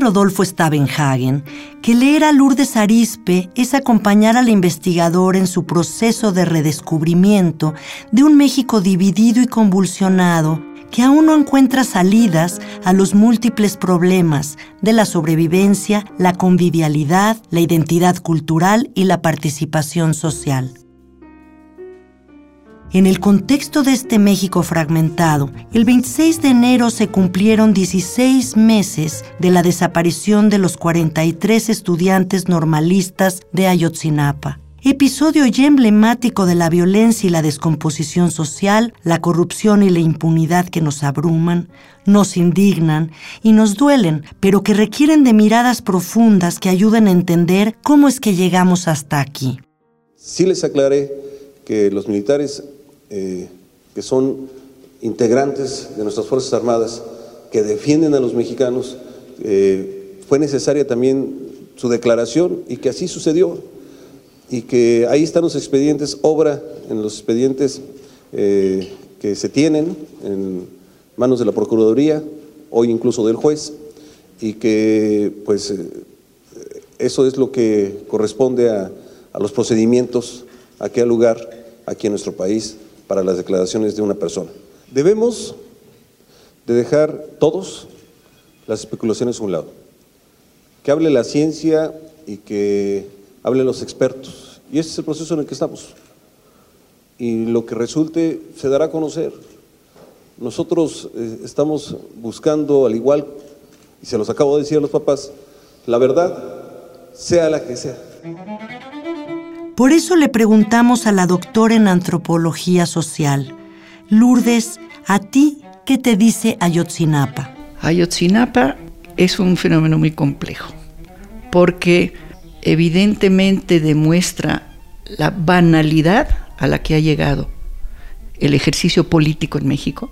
Rodolfo Stavenhagen que leer a Lourdes Arispe es acompañar al investigador en su proceso de redescubrimiento de un México dividido y convulsionado que aún no encuentra salidas a los múltiples problemas de la sobrevivencia, la convivialidad, la identidad cultural y la participación social. En el contexto de este México fragmentado, el 26 de enero se cumplieron 16 meses de la desaparición de los 43 estudiantes normalistas de Ayotzinapa. Episodio ya emblemático de la violencia y la descomposición social, la corrupción y la impunidad que nos abruman, nos indignan y nos duelen, pero que requieren de miradas profundas que ayuden a entender cómo es que llegamos hasta aquí. Sí les aclaré que los militares eh, que son integrantes de nuestras Fuerzas Armadas, que defienden a los mexicanos, eh, fue necesaria también su declaración y que así sucedió. Y que ahí están los expedientes, obra en los expedientes eh, que se tienen en manos de la Procuraduría, hoy incluso del juez, y que pues eso es lo que corresponde a, a los procedimientos a qué lugar aquí en nuestro país para las declaraciones de una persona. Debemos de dejar todos las especulaciones a un lado. Que hable la ciencia y que hablen los expertos. Y este es el proceso en el que estamos. Y lo que resulte se dará a conocer. Nosotros eh, estamos buscando, al igual, y se los acabo de decir a los papás, la verdad, sea la que sea. Por eso le preguntamos a la doctora en antropología social, Lourdes, ¿a ti qué te dice Ayotzinapa? Ayotzinapa es un fenómeno muy complejo, porque evidentemente demuestra la banalidad a la que ha llegado el ejercicio político en México,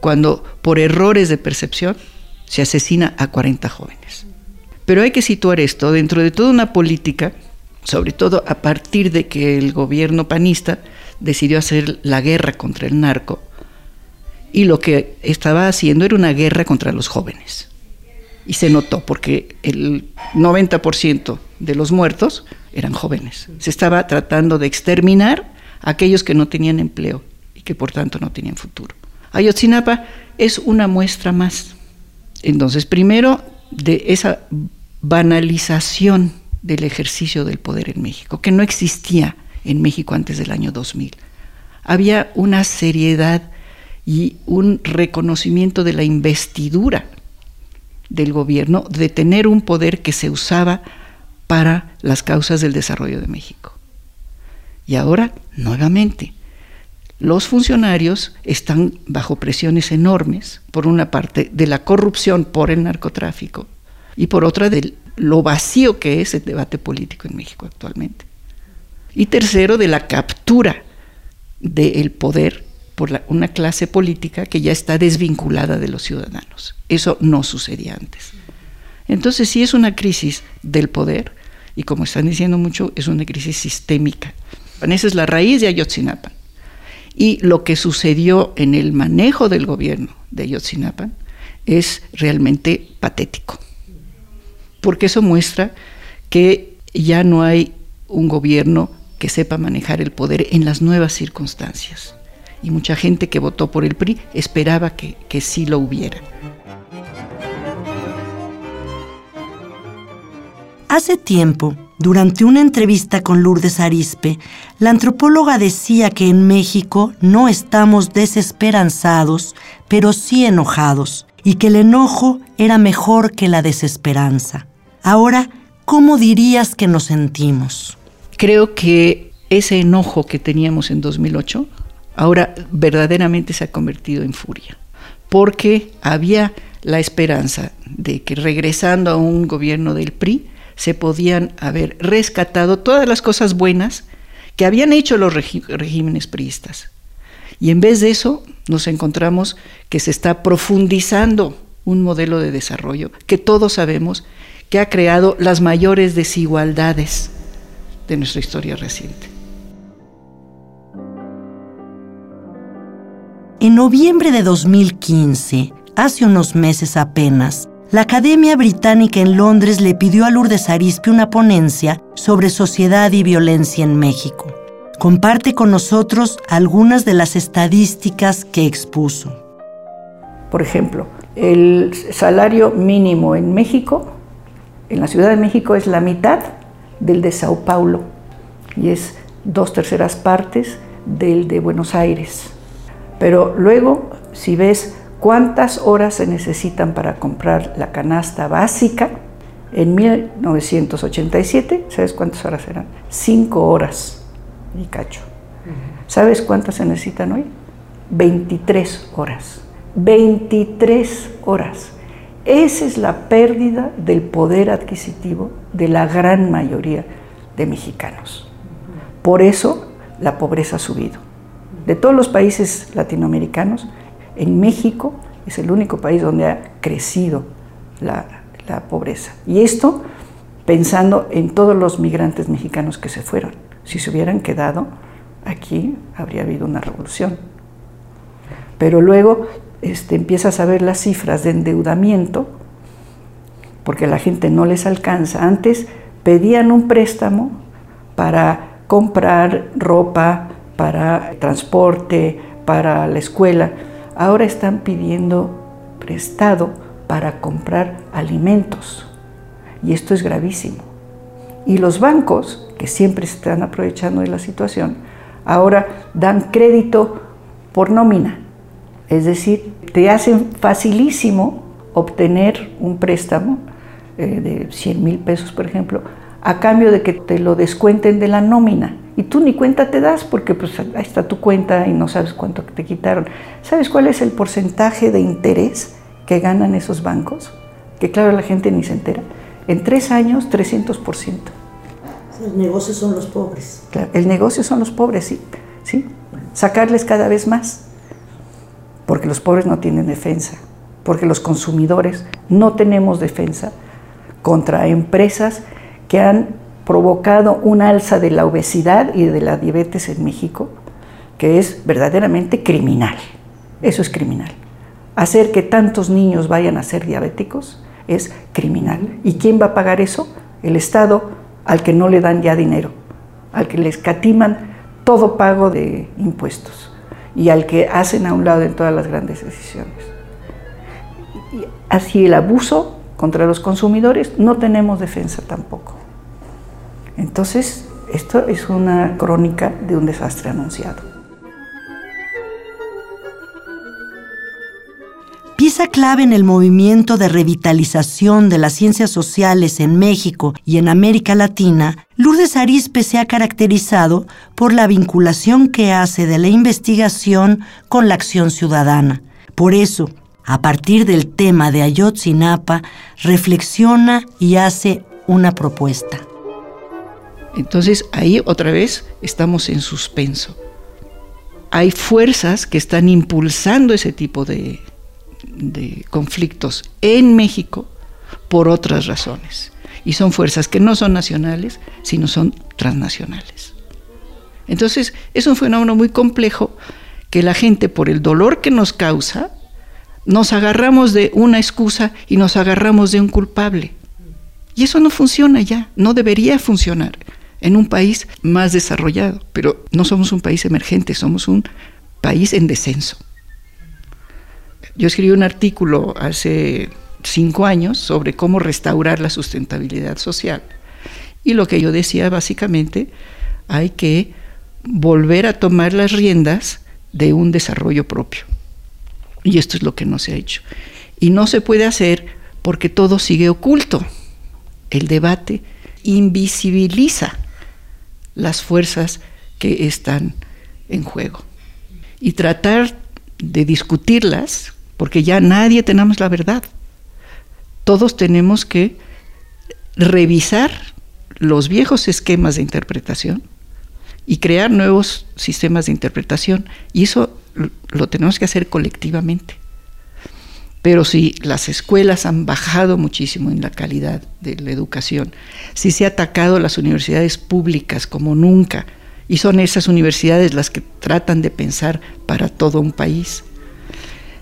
cuando por errores de percepción se asesina a 40 jóvenes. Pero hay que situar esto dentro de toda una política sobre todo a partir de que el gobierno panista decidió hacer la guerra contra el narco y lo que estaba haciendo era una guerra contra los jóvenes. Y se notó porque el 90% de los muertos eran jóvenes. Se estaba tratando de exterminar a aquellos que no tenían empleo y que por tanto no tenían futuro. Ayotzinapa es una muestra más. Entonces, primero, de esa banalización del ejercicio del poder en México, que no existía en México antes del año 2000. Había una seriedad y un reconocimiento de la investidura del gobierno de tener un poder que se usaba para las causas del desarrollo de México. Y ahora, nuevamente, los funcionarios están bajo presiones enormes, por una parte, de la corrupción por el narcotráfico y por otra, del lo vacío que es el debate político en México actualmente. Y tercero, de la captura del poder por una clase política que ya está desvinculada de los ciudadanos. Eso no sucedía antes. Entonces sí es una crisis del poder y como están diciendo mucho, es una crisis sistémica. Esa es la raíz de Ayotzinapa. Y lo que sucedió en el manejo del gobierno de Ayotzinapa es realmente patético porque eso muestra que ya no hay un gobierno que sepa manejar el poder en las nuevas circunstancias. Y mucha gente que votó por el PRI esperaba que, que sí lo hubiera. Hace tiempo, durante una entrevista con Lourdes Arispe, la antropóloga decía que en México no estamos desesperanzados, pero sí enojados, y que el enojo era mejor que la desesperanza. Ahora, ¿cómo dirías que nos sentimos? Creo que ese enojo que teníamos en 2008 ahora verdaderamente se ha convertido en furia, porque había la esperanza de que regresando a un gobierno del PRI se podían haber rescatado todas las cosas buenas que habían hecho los regímenes priistas. Y en vez de eso nos encontramos que se está profundizando un modelo de desarrollo que todos sabemos que ha creado las mayores desigualdades de nuestra historia reciente. En noviembre de 2015, hace unos meses apenas, la Academia Británica en Londres le pidió a Lourdes Arispe una ponencia sobre sociedad y violencia en México. Comparte con nosotros algunas de las estadísticas que expuso. Por ejemplo, el salario mínimo en México, en la Ciudad de México, es la mitad del de Sao Paulo y es dos terceras partes del de Buenos Aires. Pero luego, si ves cuántas horas se necesitan para comprar la canasta básica, en 1987, ¿sabes cuántas horas eran? Cinco horas y cacho. ¿Sabes cuántas se necesitan hoy? 23 horas. 23 horas. Esa es la pérdida del poder adquisitivo de la gran mayoría de mexicanos. Por eso la pobreza ha subido. De todos los países latinoamericanos, en México es el único país donde ha crecido la, pobreza. Y esto pensando en todos los migrantes mexicanos que se fueron. Si se hubieran quedado aquí, habría habido una revolución. Pero luego este, empiezas a ver las cifras de endeudamiento, porque la gente no les alcanza. Antes pedían un préstamo para comprar ropa, para transporte, para la escuela. Ahora están pidiendo prestado para comprar alimentos. Y esto es gravísimo. Y los bancos, que siempre están aprovechando de la situación, ahora dan crédito por nómina. Es decir, te hacen facilísimo obtener un préstamo eh, de 100 mil pesos, por ejemplo, a cambio de que te lo descuenten de la nómina. Y tú ni cuenta te das porque pues ahí está tu cuenta y no sabes cuánto te quitaron. ¿Sabes cuál es el porcentaje de interés que ganan esos bancos? Que claro, la gente ni se entera. En tres años, 300%. El negocio son los pobres. el negocio son los pobres, sí. ¿sí? Sacarles cada vez más porque los pobres no tienen defensa, porque los consumidores no tenemos defensa contra empresas que han provocado un alza de la obesidad y de la diabetes en México, que es verdaderamente criminal. Eso es criminal. Hacer que tantos niños vayan a ser diabéticos es criminal. ¿Y quién va a pagar eso? El Estado al que no le dan ya dinero, al que les catiman todo pago de impuestos y al que hacen a un lado en todas las grandes decisiones. Así el abuso contra los consumidores, no tenemos defensa tampoco. Entonces, esto es una crónica de un desastre anunciado. Pieza clave en el movimiento de revitalización de las ciencias sociales en México y en América Latina, Lourdes Arispe se ha caracterizado por la vinculación que hace de la investigación con la acción ciudadana. Por eso, a partir del tema de Ayotzinapa, reflexiona y hace una propuesta. Entonces ahí otra vez estamos en suspenso. Hay fuerzas que están impulsando ese tipo de, de conflictos en México por otras razones. Y son fuerzas que no son nacionales, sino son transnacionales. Entonces, es un fenómeno muy complejo que la gente, por el dolor que nos causa, nos agarramos de una excusa y nos agarramos de un culpable. Y eso no funciona ya, no debería funcionar en un país más desarrollado. Pero no somos un país emergente, somos un país en descenso. Yo escribí un artículo hace cinco años sobre cómo restaurar la sustentabilidad social. Y lo que yo decía básicamente, hay que volver a tomar las riendas de un desarrollo propio. Y esto es lo que no se ha hecho. Y no se puede hacer porque todo sigue oculto. El debate invisibiliza las fuerzas que están en juego. Y tratar de discutirlas porque ya nadie tenemos la verdad. todos tenemos que revisar los viejos esquemas de interpretación y crear nuevos sistemas de interpretación. Y eso lo tenemos que hacer colectivamente. Pero si las escuelas han bajado muchísimo en la calidad de la educación, si se ha atacado las universidades públicas como nunca, y son esas universidades las que tratan de pensar para todo un país,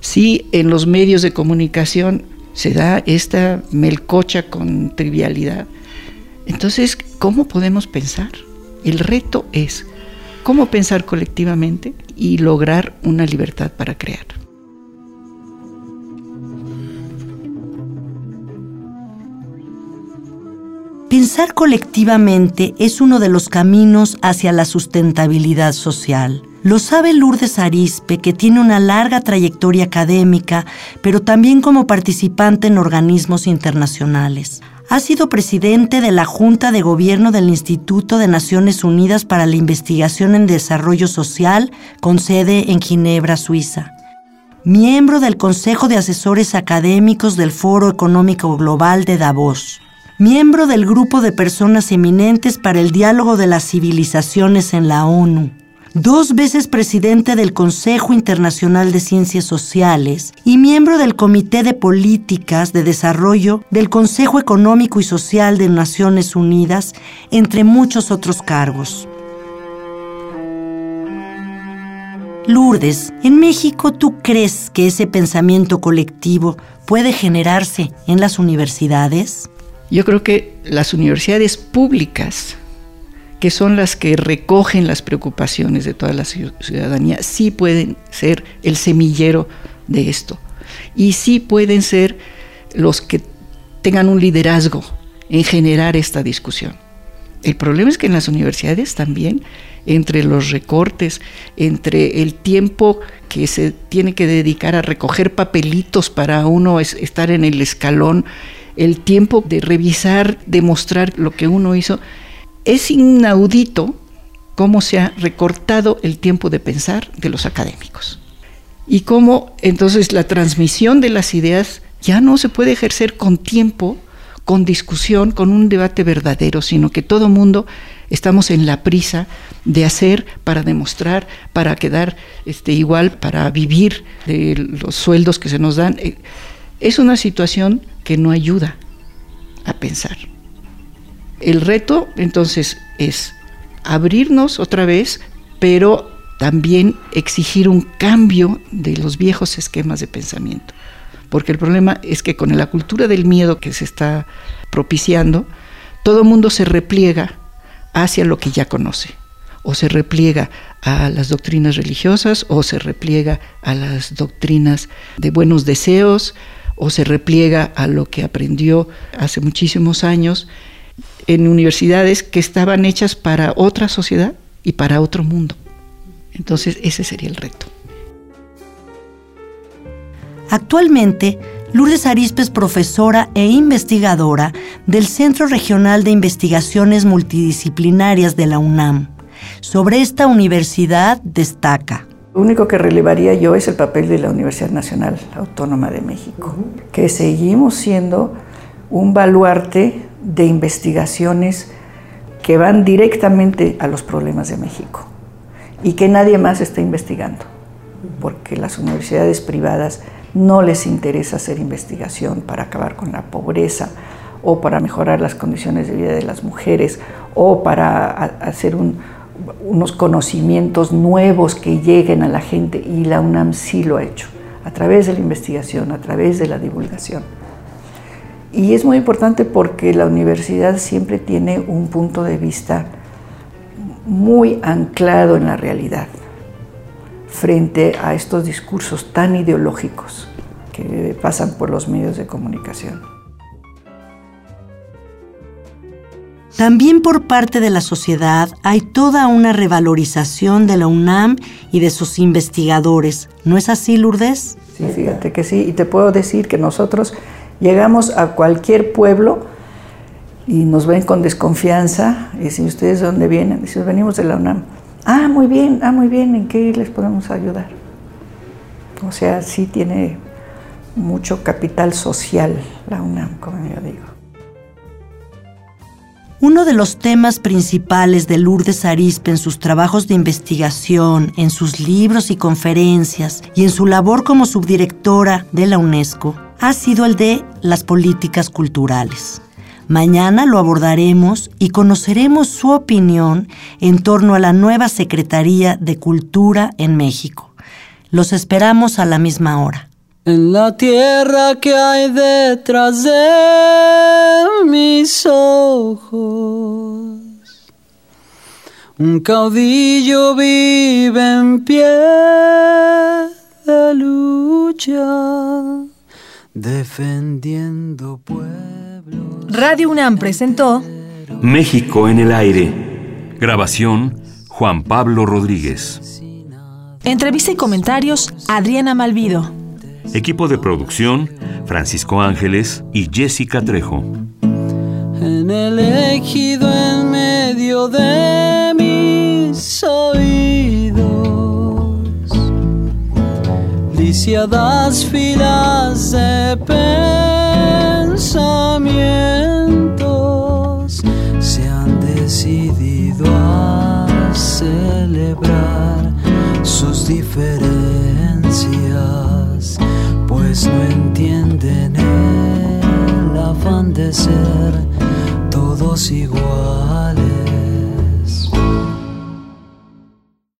si en los medios de comunicación se da esta melcocha con trivialidad, entonces, ¿cómo podemos pensar? El reto es cómo pensar colectivamente y lograr una libertad para crear. Pensar colectivamente es uno de los caminos hacia la sustentabilidad social. Lo sabe Lourdes Arispe, que tiene una larga trayectoria académica, pero también como participante en organismos internacionales ha sido presidente de la Junta de Gobierno del Instituto de Naciones Unidas para la Investigación en Desarrollo Social, con sede en Ginebra, Suiza. Miembro del Consejo de Asesores Académicos del Foro Económico Global de Davos. Miembro del Grupo de Personas Eminentes para el Diálogo de las Civilizaciones en la ONU dos veces presidente del Consejo Internacional de Ciencias Sociales y miembro del Comité de Políticas de Desarrollo del Consejo Económico y Social de Naciones Unidas, entre muchos otros cargos. Lourdes, ¿en México tú crees que ese pensamiento colectivo puede generarse en las universidades? Yo creo que las universidades públicas que son las que recogen las preocupaciones de toda la ciudadanía, sí pueden ser el semillero de esto. Y sí pueden ser los que tengan un liderazgo en generar esta discusión. El problema es que en las universidades también, entre los recortes, entre el tiempo que se tiene que dedicar a recoger papelitos para uno estar en el escalón, el tiempo de revisar, demostrar lo que uno hizo, es inaudito cómo se ha recortado el tiempo de pensar de los académicos y cómo entonces la transmisión de las ideas ya no se puede ejercer con tiempo, con discusión, con un debate verdadero, sino que todo mundo estamos en la prisa de hacer para demostrar, para quedar este, igual, para vivir de los sueldos que se nos dan. Es una situación que no ayuda a pensar. El reto entonces es abrirnos otra vez, pero también exigir un cambio de los viejos esquemas de pensamiento. Porque el problema es que con la cultura del miedo que se está propiciando, todo mundo se repliega hacia lo que ya conoce. O se repliega a las doctrinas religiosas, o se repliega a las doctrinas de buenos deseos, o se repliega a lo que aprendió hace muchísimos años en universidades que estaban hechas para otra sociedad y para otro mundo. Entonces ese sería el reto. Actualmente, Lourdes Arispe es profesora e investigadora del Centro Regional de Investigaciones Multidisciplinarias de la UNAM. Sobre esta universidad destaca. Lo único que relevaría yo es el papel de la Universidad Nacional Autónoma de México, que seguimos siendo un baluarte de investigaciones que van directamente a los problemas de México y que nadie más está investigando, porque las universidades privadas no les interesa hacer investigación para acabar con la pobreza o para mejorar las condiciones de vida de las mujeres o para hacer unos conocimientos nuevos que lleguen a la gente y la UNAM sí lo ha hecho, a través de la investigación, a través de la divulgación. Y es muy importante porque la universidad siempre tiene un punto de vista muy anclado en la realidad frente a estos discursos tan ideológicos que pasan por los medios de comunicación. También por parte de la sociedad hay toda una revalorización de la UNAM y de sus investigadores. ¿No es así, Lourdes? Sí, fíjate que sí. Y te puedo decir que nosotros Llegamos a cualquier pueblo y nos ven con desconfianza y dicen, ¿ustedes de dónde vienen? Dicen, venimos de la UNAM. Ah, muy bien, ah, muy bien, ¿en qué les podemos ayudar? O sea, sí tiene mucho capital social, la UNAM, como yo digo. Uno de los temas principales de Lourdes Arispe en sus trabajos de investigación, en sus libros y conferencias y en su labor como subdirectora de la UNESCO ha sido el de las políticas culturales. Mañana lo abordaremos y conoceremos su opinión en torno a la nueva Secretaría de Cultura en México. Los esperamos a la misma hora. En la tierra que hay detrás de mis ojos, un caudillo vive en pie de lucha, defendiendo pueblos. Radio UNAM presentó México en el aire. Grabación Juan Pablo Rodríguez. Entrevista y comentarios Adriana Malvido. Equipo de producción Francisco Ángeles y Jessica Trejo. En el ejido en medio de mis oídos, lisiadas filas de pensamientos se han decidido a celebrar sus diferencias, pues